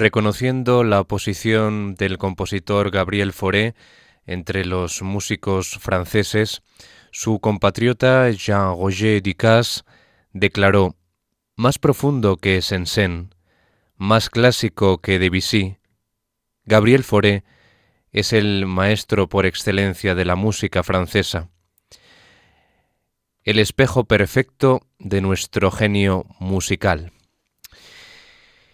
Reconociendo la posición del compositor Gabriel Fauré entre los músicos franceses, su compatriota Jean-Roger Ducasse declaró más profundo que Sensen, más clásico que Debussy, Gabriel Fauré es el maestro por excelencia de la música francesa, el espejo perfecto de nuestro genio musical.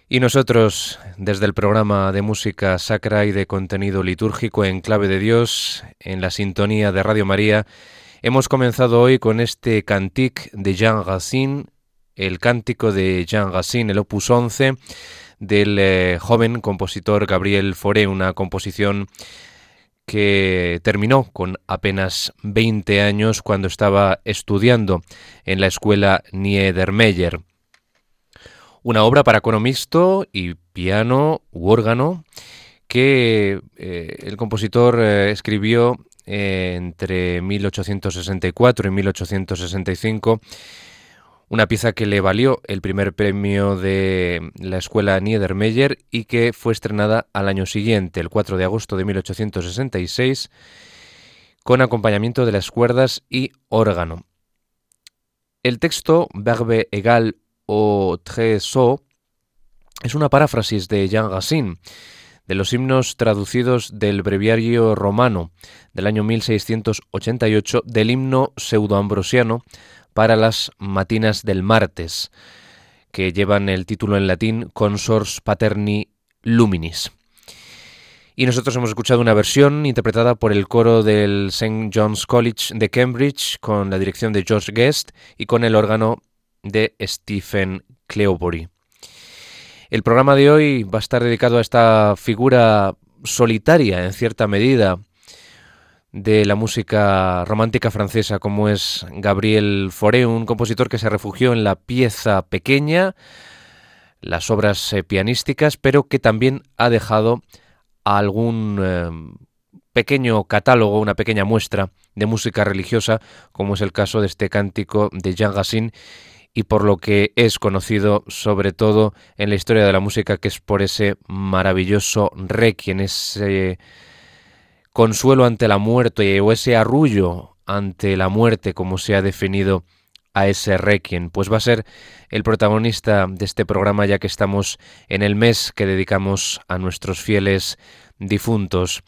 Y nosotros, desde el programa de música sacra y de contenido litúrgico en clave de Dios, en la sintonía de Radio María, hemos comenzado hoy con este cantique de Jean Racine, el cántico de Jean Racine, el opus 11, del eh, joven compositor Gabriel Fauré, una composición que terminó con apenas 20 años cuando estaba estudiando en la escuela Niedermeyer una obra para economisto y piano u órgano que eh, el compositor eh, escribió eh, entre 1864 y 1865, una pieza que le valió el primer premio de la escuela Niedermeyer y que fue estrenada al año siguiente, el 4 de agosto de 1866, con acompañamiento de las cuerdas y órgano. El texto, Verbe egal o so es una paráfrasis de Jean Racine, de los himnos traducidos del breviario romano del año 1688 del himno pseudoambrosiano para las matinas del martes, que llevan el título en latín Consors Paterni Luminis. Y nosotros hemos escuchado una versión interpretada por el coro del St. John's College de Cambridge con la dirección de George Guest y con el órgano de Stephen Cleobury. El programa de hoy va a estar dedicado a esta figura solitaria, en cierta medida, de la música romántica francesa, como es Gabriel Fauré, un compositor que se refugió en la pieza pequeña, las obras eh, pianísticas, pero que también ha dejado algún eh, pequeño catálogo, una pequeña muestra de música religiosa, como es el caso de este cántico de Jean Gassin y por lo que es conocido sobre todo en la historia de la música, que es por ese maravilloso requiem, ese consuelo ante la muerte o ese arrullo ante la muerte, como se ha definido a ese requiem, pues va a ser el protagonista de este programa ya que estamos en el mes que dedicamos a nuestros fieles difuntos.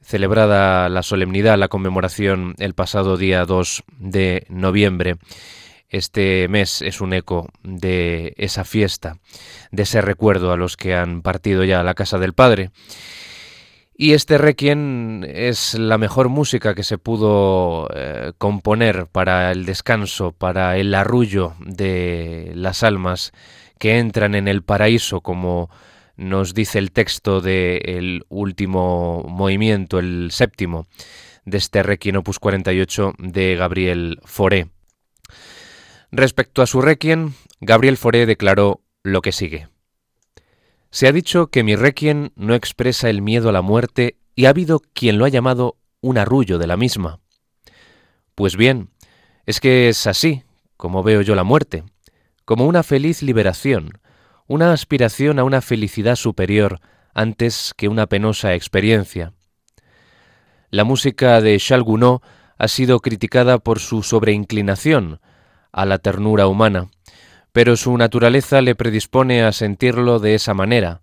Celebrada la solemnidad, la conmemoración el pasado día 2 de noviembre. Este mes es un eco de esa fiesta, de ese recuerdo a los que han partido ya a la casa del Padre. Y este requiem es la mejor música que se pudo eh, componer para el descanso, para el arrullo de las almas que entran en el paraíso, como nos dice el texto del último movimiento, el séptimo, de este requiem opus 48 de Gabriel Fauré. Respecto a su requiem, Gabriel Fauré declaró lo que sigue. Se ha dicho que mi requiem no expresa el miedo a la muerte y ha habido quien lo ha llamado un arrullo de la misma. Pues bien, es que es así como veo yo la muerte, como una feliz liberación, una aspiración a una felicidad superior antes que una penosa experiencia. La música de Charles Gounod ha sido criticada por su sobreinclinación, a la ternura humana, pero su naturaleza le predispone a sentirlo de esa manera.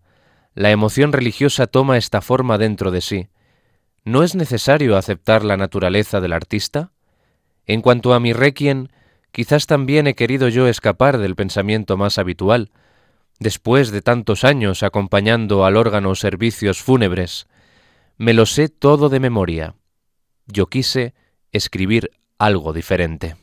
La emoción religiosa toma esta forma dentro de sí. ¿No es necesario aceptar la naturaleza del artista? En cuanto a mi requiem, quizás también he querido yo escapar del pensamiento más habitual, después de tantos años acompañando al órgano servicios fúnebres. Me lo sé todo de memoria. Yo quise escribir algo diferente.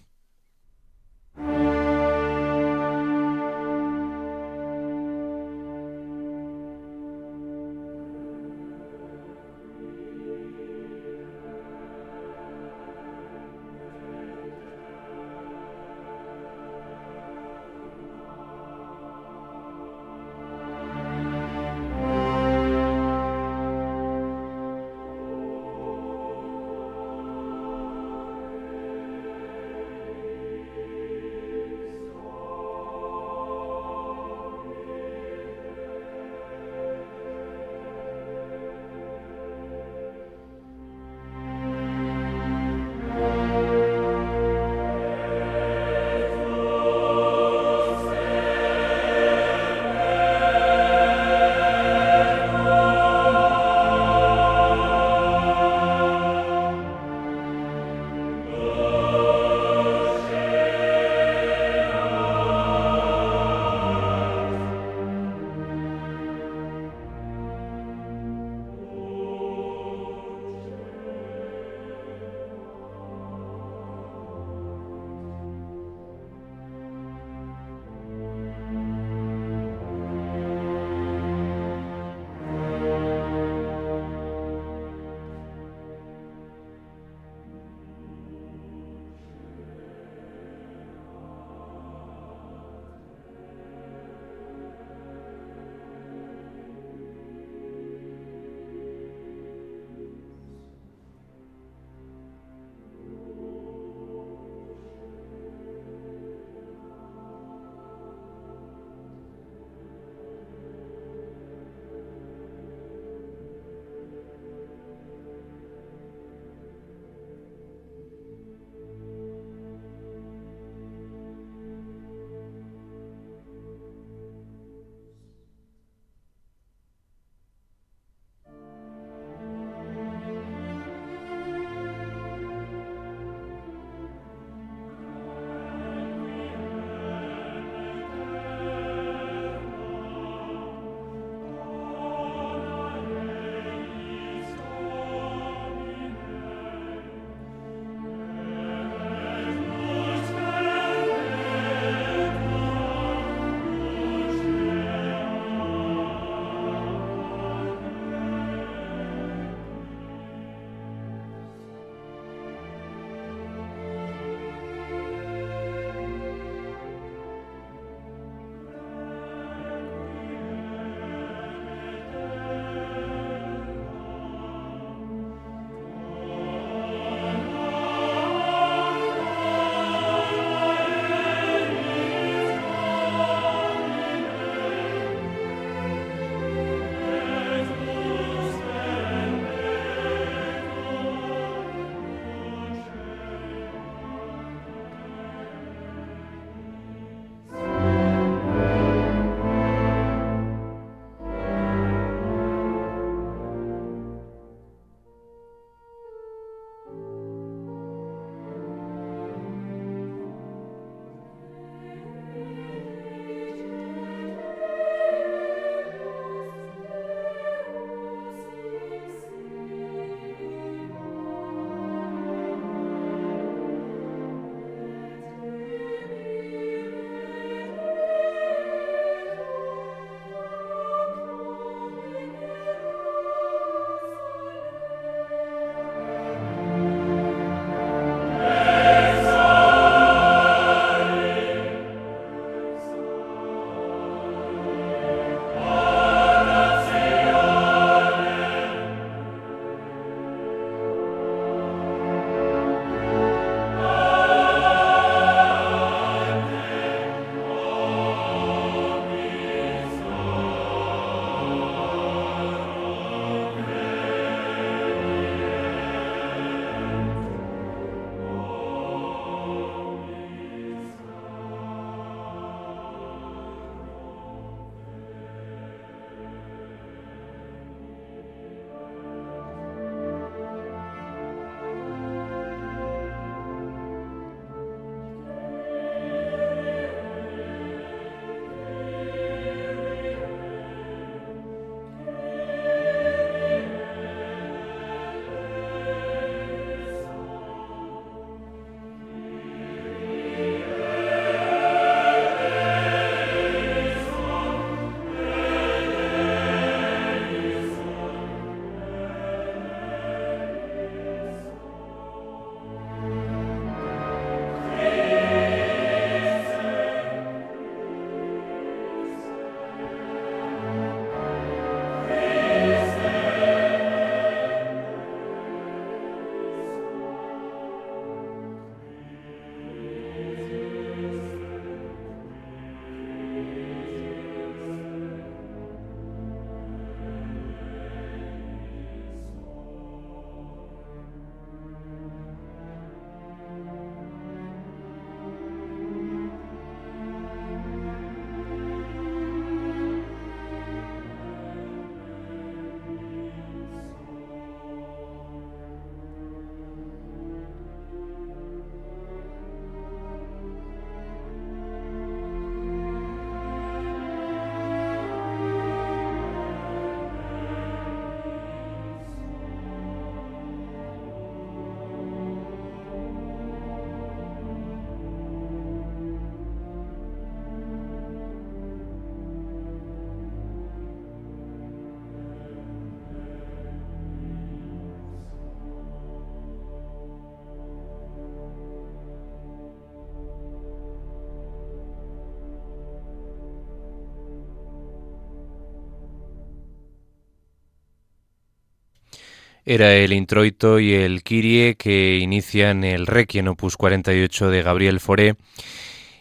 Era el introito y el Kyrie que inician el Requiem opus 48 de Gabriel Fauré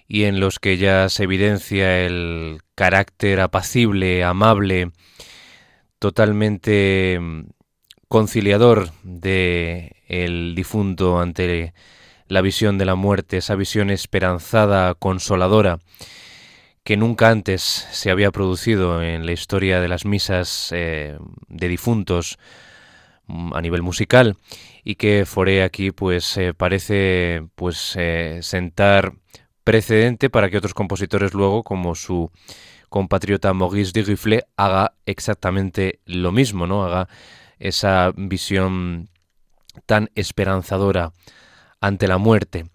y en los que ya se evidencia el carácter apacible, amable, totalmente mm, conciliador de el difunto ante la visión de la muerte, esa visión esperanzada, consoladora, que nunca antes se había producido en la historia de las misas eh, de difuntos a nivel musical y que Foré aquí pues eh, parece pues eh, sentar precedente para que otros compositores luego como su compatriota Maurice de haga exactamente lo mismo, ¿no? Haga esa visión tan esperanzadora ante la muerte.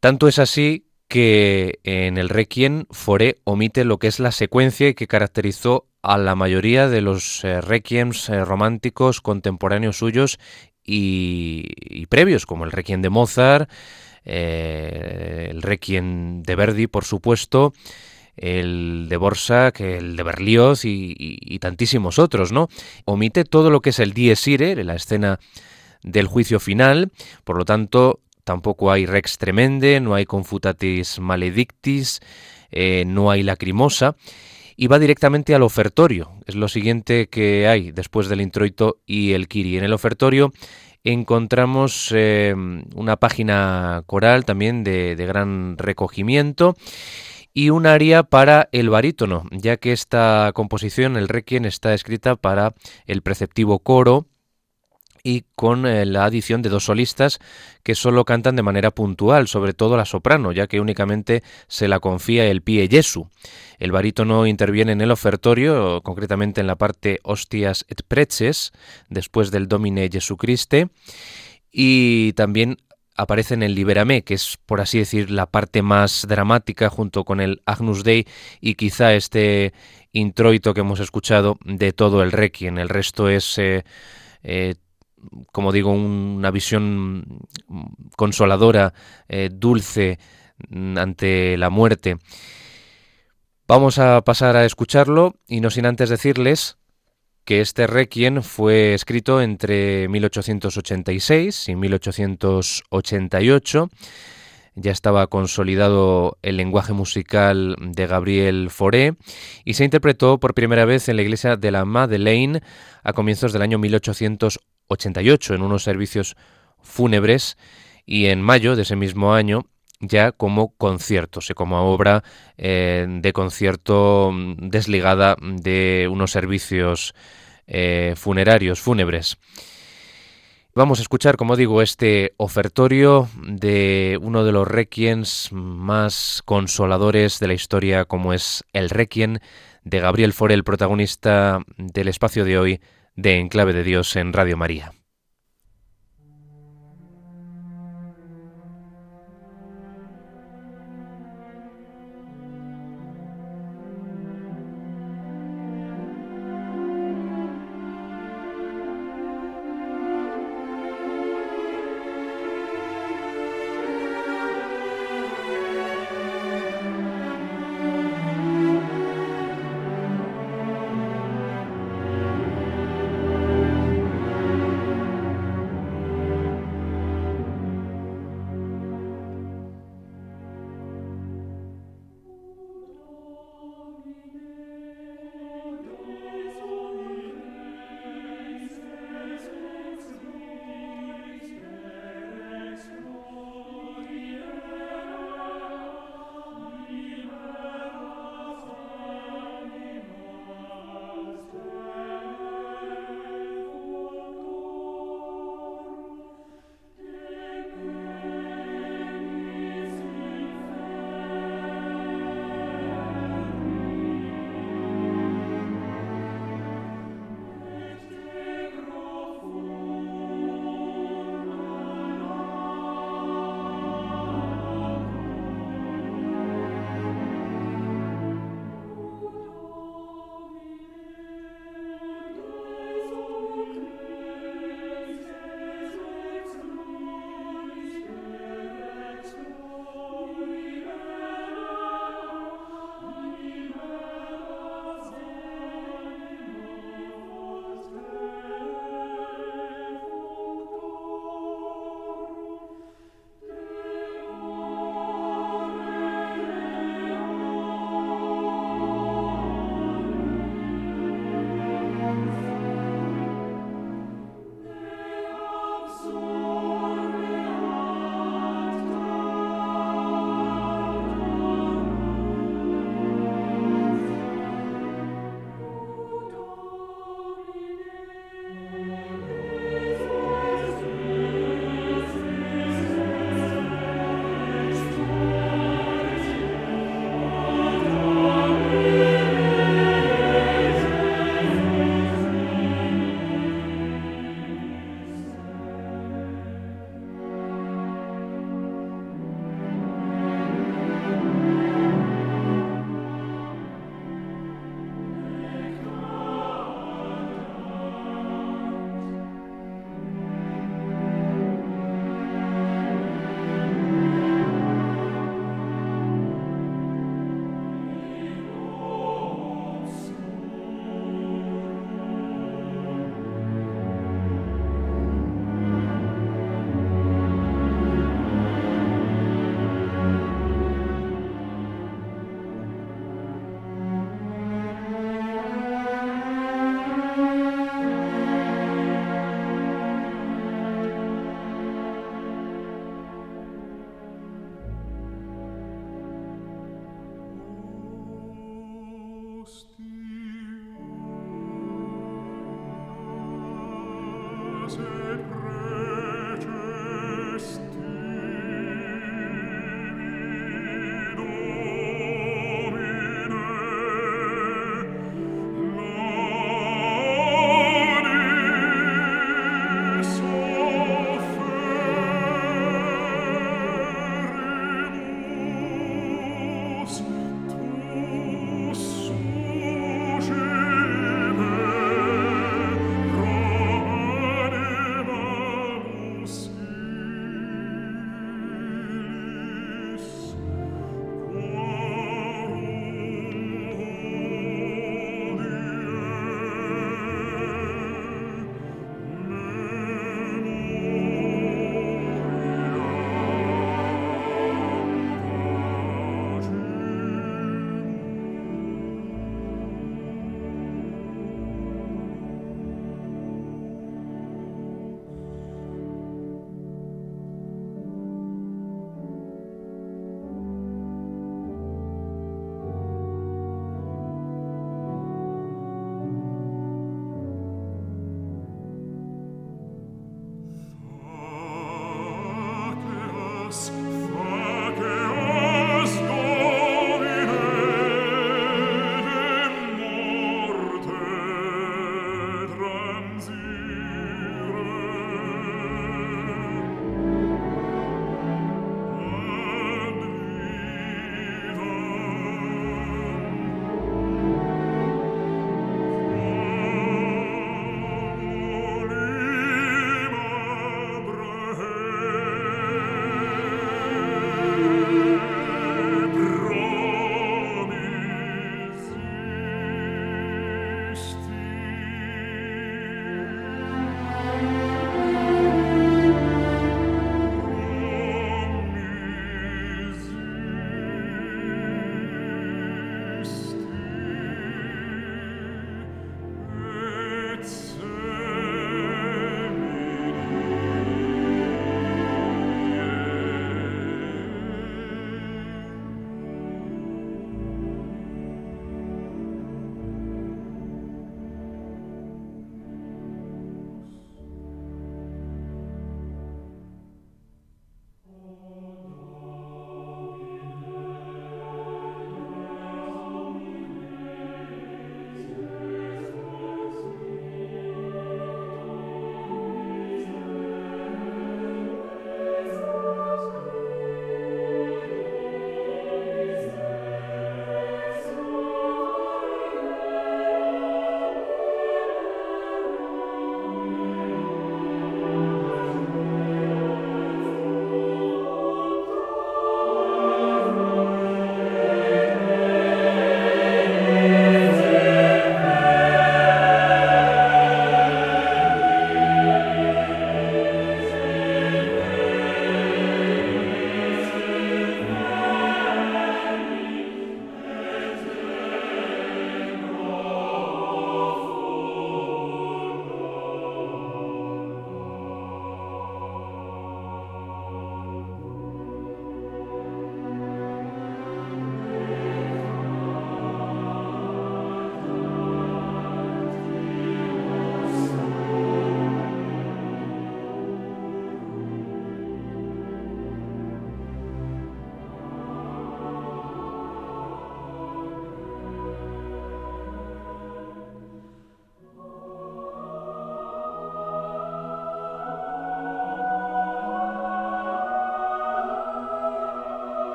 Tanto es así que en el Requiem Foré omite lo que es la secuencia que caracterizó a la mayoría de los eh, requiems eh, románticos contemporáneos suyos y, previos, como el requiem de Mozart, eh, el requiem de Verdi, por supuesto, el de Borsak, el de Berlioz y, tantísimos otros, ¿no? Omite todo lo que es el dies irae, la escena del juicio final, por lo tanto, tampoco hay rex tremende, no hay confutatis maledictis, no hay lacrimosa, y va directamente al ofertorio. Es lo siguiente que hay después del introito y el kiri. En el ofertorio encontramos eh, una página coral también de, de gran recogimiento y un aria para el barítono, ya que esta composición, el requiem, está escrita para el preceptivo coro y con eh, la adición de dos solistas que solo cantan de manera puntual, sobre todo la soprano, ya que únicamente se la confía el pie Jesu. El barítono interviene en el ofertorio, concretamente en la parte Hostias et Preces, después del Domine Jesucriste, y también aparece en el Liberame, que es, por así decir, la parte más dramática junto con el Agnus Dei y quizá este introito que hemos escuchado de todo el Requiem. El resto es eh, eh, como digo, una visión consoladora, eh, dulce mm, ante la muerte. Vamos a pasar a escucharlo y no sin antes decirles que este requiem fue escrito entre 1886 y 1888. Ya estaba consolidado el lenguaje musical de Gabriel Fauré y se interpretó por primera vez en la iglesia de la Madeleine a comienzos del año 1888 88 en unos servicios fúnebres y en mayo de ese mismo año ya como concierto, o como obra eh, de concierto mm, desligada de unos servicios eh, funerarios, fúnebres. Vamos a escuchar, como digo, este ofertorio de uno de los requiems más consoladores de la historia, como es el requiem de Gabriel Forel, protagonista del espacio de hoy de Enclave de Dios en Radio María.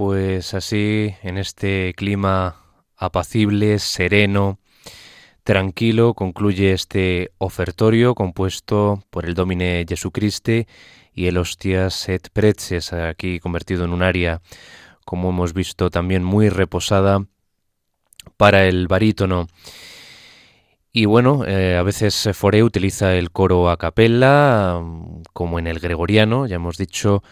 Pues así, en este clima apacible, sereno, tranquilo, concluye este ofertorio compuesto por el Domine Jesucriste y el Hostias et Preces, aquí convertido en un área, como hemos visto, también muy reposada para el barítono. Y bueno, eh, a veces Foré utiliza el coro a capella, como en el gregoriano, ya hemos dicho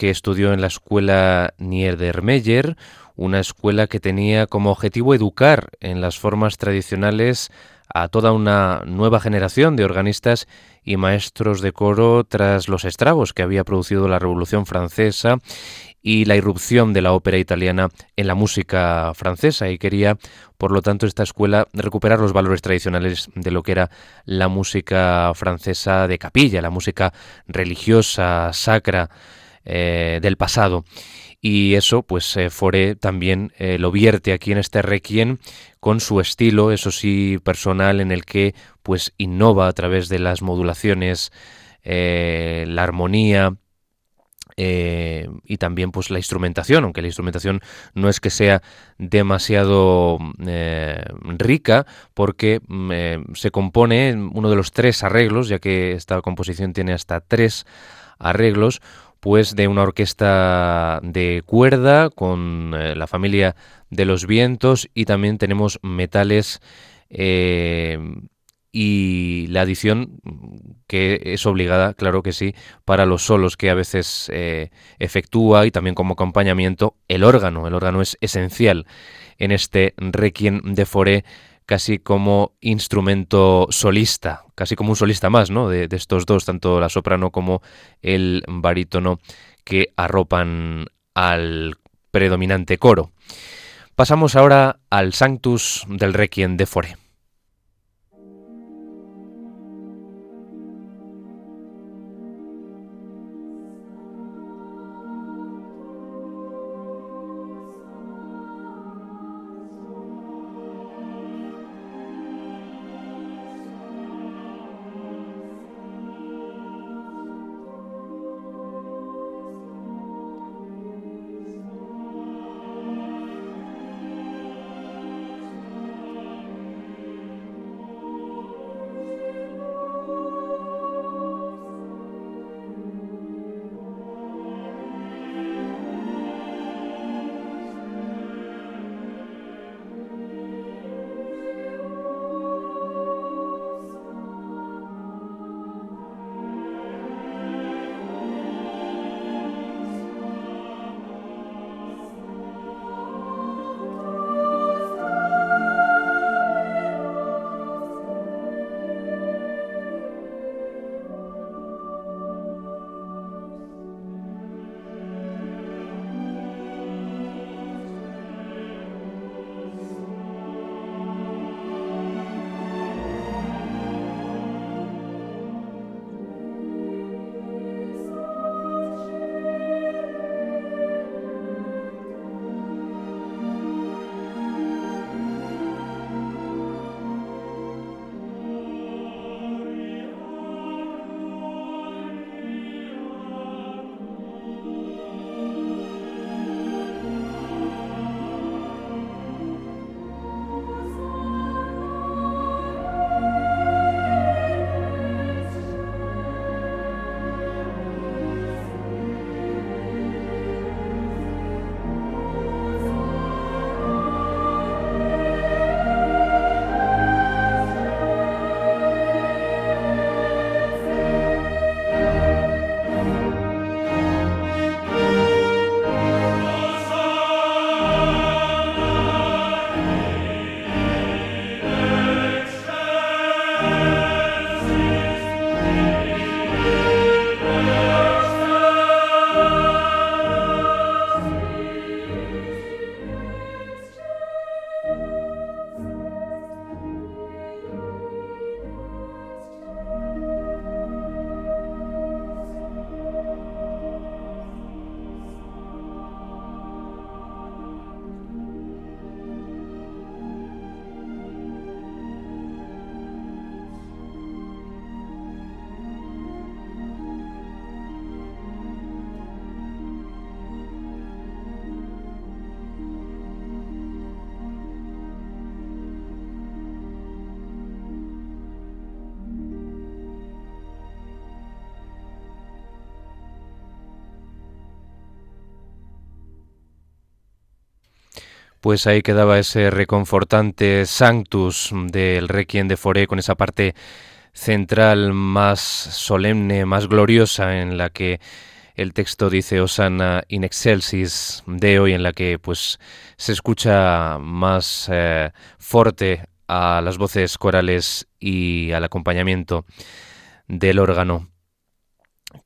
que estudió en la escuela Niedermeyer, una escuela que tenía como objetivo educar en las formas tradicionales a toda una nueva generación de organistas y maestros de coro tras los estragos que había producido la Revolución Francesa y la irrupción de la ópera italiana en la música francesa y quería, por lo tanto, esta escuela recuperar los valores tradicionales de lo que era la música francesa de capilla, la música religiosa, sacra eh, del pasado. Y eso, pues eh, Foré también eh, lo vierte aquí en este requiem con su estilo, eso sí, personal, en el que pues innova a través de las modulaciones, eh, la armonía, y también pues la instrumentación, aunque la instrumentación no es que sea demasiado rica, porque mm, se compone uno de los tres arreglos, ya que esta composición tiene hasta tres arreglos, pues de una orquesta de cuerda con eh, la familia de los vientos y también tenemos metales eh, y la adición que es obligada, claro que sí, para los solos que a veces eh, efectúa y también como acompañamiento el órgano. El órgano es esencial en este requiem de Foré casi como instrumento solista, casi como un solista más, ¿no? De, estos dos, tanto la soprano como el barítono que arropan al predominante coro. Pasamos ahora al Sanctus del Requiem de Fore. Pues ahí quedaba ese reconfortante Sanctus del Requiem de Foré con esa parte central más solemne, más gloriosa en la que el texto dice Osana in excelsis Deo y en la que pues se escucha más eh, fuerte a las voces corales y al acompañamiento del órgano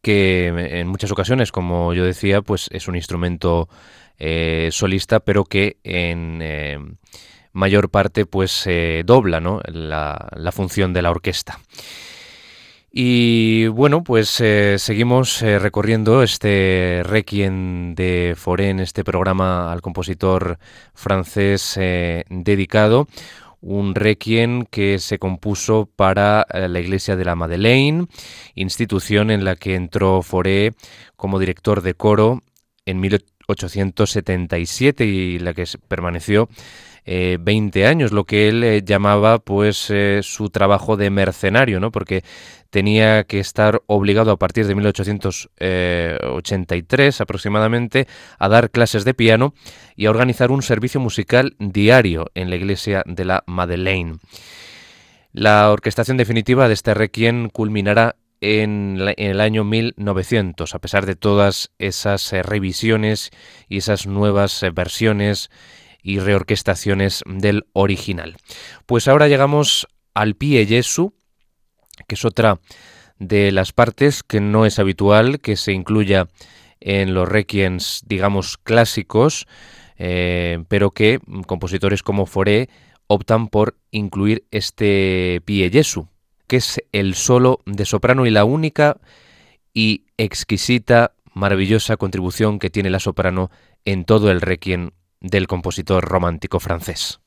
que en muchas ocasiones, como yo decía, pues es un instrumento eh, solista, pero que en eh, mayor parte pues dobla ¿no? la, función de la orquesta. Y bueno, pues eh, seguimos recorriendo este requiem de Forén, este programa al compositor francés dedicado, un requiem que se compuso para la iglesia de la Madeleine, institución en la que entró Foré como director de coro en 1877 y la que permaneció 20 eh, años, lo que él eh, llamaba pues eh, su trabajo de mercenario, ¿no? Porque tenía que estar obligado a partir de 1883 aproximadamente a dar clases de piano y a organizar un servicio musical diario en la iglesia de la Madeleine. La orquestación definitiva de este requiem culminará en, el año 1900, a pesar de todas esas eh, revisiones y esas nuevas eh, versiones y reorquestaciones del original. Pues ahora llegamos al Pie Jesu, que es otra de las partes que no es habitual que se incluya en los requiems, digamos, clásicos, eh, pero que compositores como Foré optan por incluir este Pie Jesu, que es el solo de soprano y la única y exquisita, maravillosa contribución que tiene la soprano en todo el requiem del compositor romántico francés.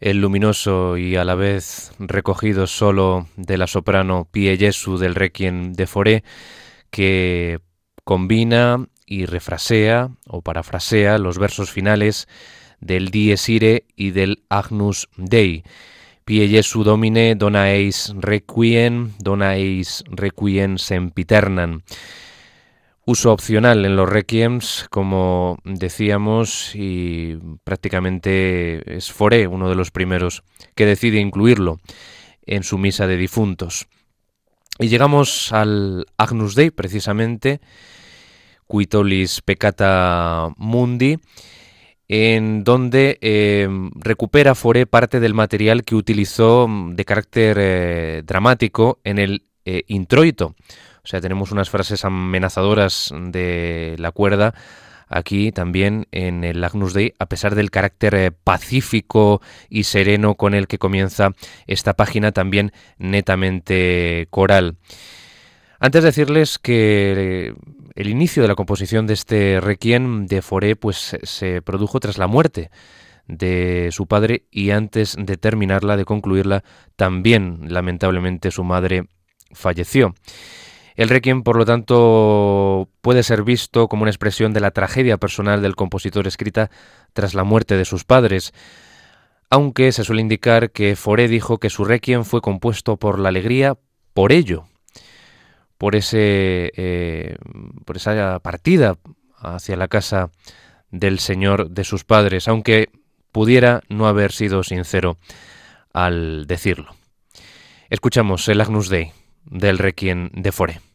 El luminoso y a la vez recogido solo de la soprano Pie Jesu del Requiem de Foré, que combina y refrasea o parafrasea los versos finales del Dies Irae y del Agnus Dei. Pie Jesu Domine dona eis requiem, dona eis requiem sempiternan. Uso opcional en los requiems, como decíamos, y prácticamente es Foré uno de los primeros que decide incluirlo en su misa de difuntos. Y llegamos al Agnus Dei, precisamente, Quitolis Peccata Mundi, en donde eh, recupera Foré parte del material que utilizó de carácter eh, dramático en el eh, introito. O sea, tenemos unas frases amenazadoras de la cuerda aquí también en el Agnus Dei, a pesar del carácter pacífico y sereno con el que comienza esta página, también netamente coral. Antes de decirles que el inicio de la composición de este requiem de Foré pues se produjo tras la muerte de su padre y antes de terminarla, de concluirla, también lamentablemente su madre falleció. El requiem, por lo tanto, puede ser visto como una expresión de la tragedia personal del compositor escrita tras la muerte de sus padres, aunque se suele indicar que Foré dijo que su requiem fue compuesto por la alegría por ello, por, ese, eh, por esa partida hacia la casa del Señor de sus padres, aunque pudiera no haber sido sincero al decirlo. Escuchamos el Agnus Dei del Requiem de Fore.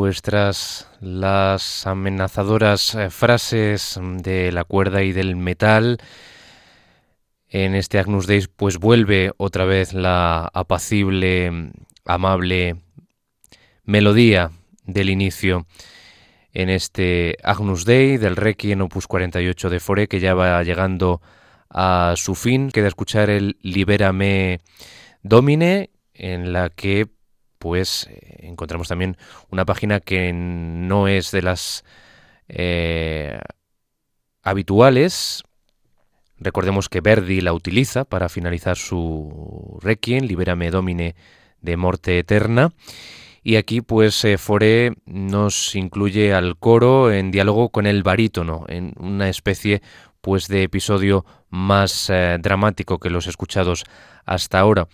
Pues tras las amenazadoras eh, frases de la cuerda y del metal, en este Agnus Dei pues vuelve otra vez la apacible, amable melodía del inicio en este Agnus Dei del Requiem Opus 48 de Fore que ya va llegando a su fin. Queda escuchar el Libérame Domine en la que pues encontramos también una página que no es de las eh, habituales. Recordemos que Verdi la utiliza para finalizar su Requiem, Libérame Domine de Morte Eterna. Y aquí pues eh, nos incluye al coro en diálogo con el barítono, en una especie pues de episodio más eh, dramático que los escuchados hasta ahora.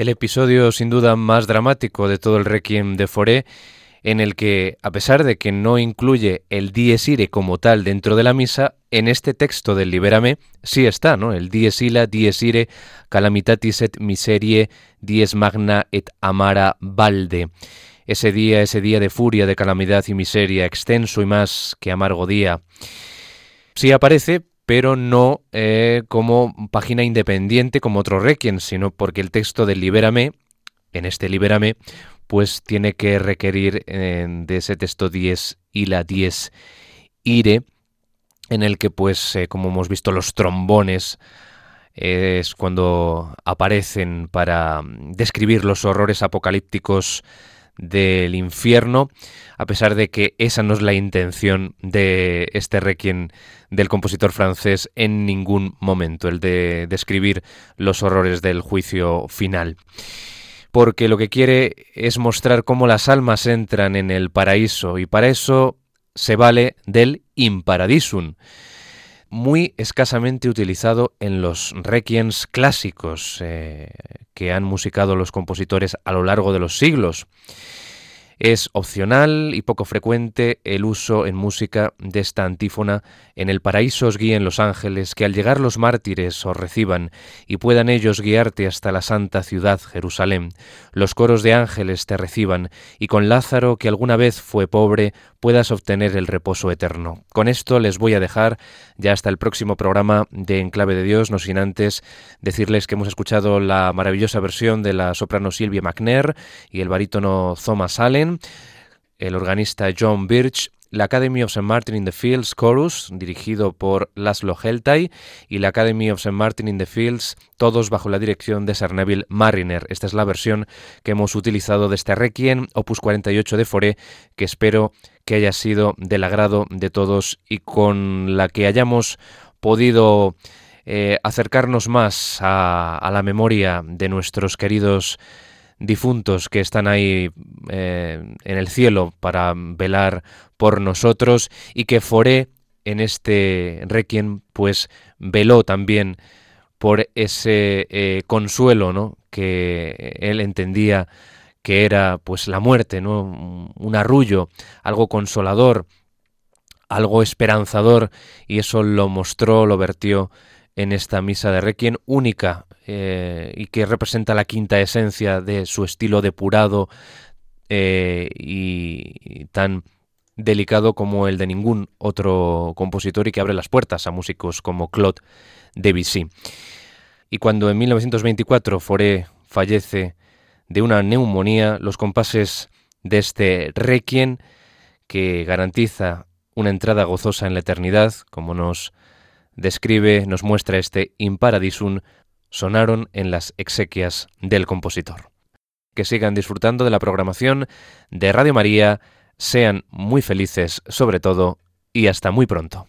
El episodio sin duda más dramático de todo el Requiem de Foré, en el que, a pesar de que no incluye el dies ire como tal dentro de la misa, en este texto del Libérame sí está, ¿no? El dies ila, dies ire, calamitatis et miserie, dies magna et amara valde. Ese día, ese día de furia, de calamidad y miseria, extenso y más que amargo día. Sí aparece, pero no eh, como página independiente como otro Requiem, sino porque el texto del Libérame, en este Libérame, pues tiene que requerir eh, de ese texto 10 y la 10 ire, en el que pues eh, como hemos visto los trombones es cuando aparecen para describir los horrores apocalípticos del infierno, a pesar de que esa no es la intención de este requiem del compositor francés en ningún momento, el de describir los horrores del juicio final. Porque lo que quiere es mostrar cómo las almas entran en el paraíso y para eso se vale del imparadisum muy escasamente utilizado en los requiems clásicos eh, que han musicado los compositores a lo largo de los siglos. Es opcional y poco frecuente el uso en música de esta antífona En el paraíso os guíen los ángeles, que al llegar los mártires os reciban y puedan ellos guiarte hasta la santa ciudad Jerusalén. Los coros de ángeles te reciban y con Lázaro, que alguna vez fue pobre, puedas obtener el reposo eterno. Con esto les voy a dejar ya hasta el próximo programa de Enclave de Dios, no sin antes decirles que hemos escuchado la maravillosa versión de la soprano Silvia McNair y el barítono Thomas Allen el organista John Birch, la Academy of St. Martin in the Fields Chorus, dirigido por Laszlo Heltay, y la Academy of St. Martin in the Fields, todos bajo la dirección de Sir Neville Mariner. Esta es la versión que hemos utilizado de este Requiem, opus 48 de Foré, que espero que haya sido del agrado de todos y con la que hayamos podido eh, acercarnos más a la memoria de nuestros queridos difuntos que están ahí eh, en el cielo para velar por nosotros y que Foré en este requiem pues veló también por ese eh, consuelo ¿no? que él entendía que era pues la muerte, ¿no? un arrullo, algo consolador, algo esperanzador y eso lo mostró, lo vertió en esta misa de Requiem única eh, y que representa la quinta esencia de su estilo depurado eh, y, tan delicado como el de ningún otro compositor y que abre las puertas a músicos como Claude Debussy. Y cuando en 1924 Foré fallece de una neumonía, los compases de este Requiem, que garantiza una entrada gozosa en la eternidad, como nos describe, nos muestra este Imparadisum, sonaron en las exequias del compositor. Que sigan disfrutando de la programación de Radio María, sean muy felices sobre todo y hasta muy pronto.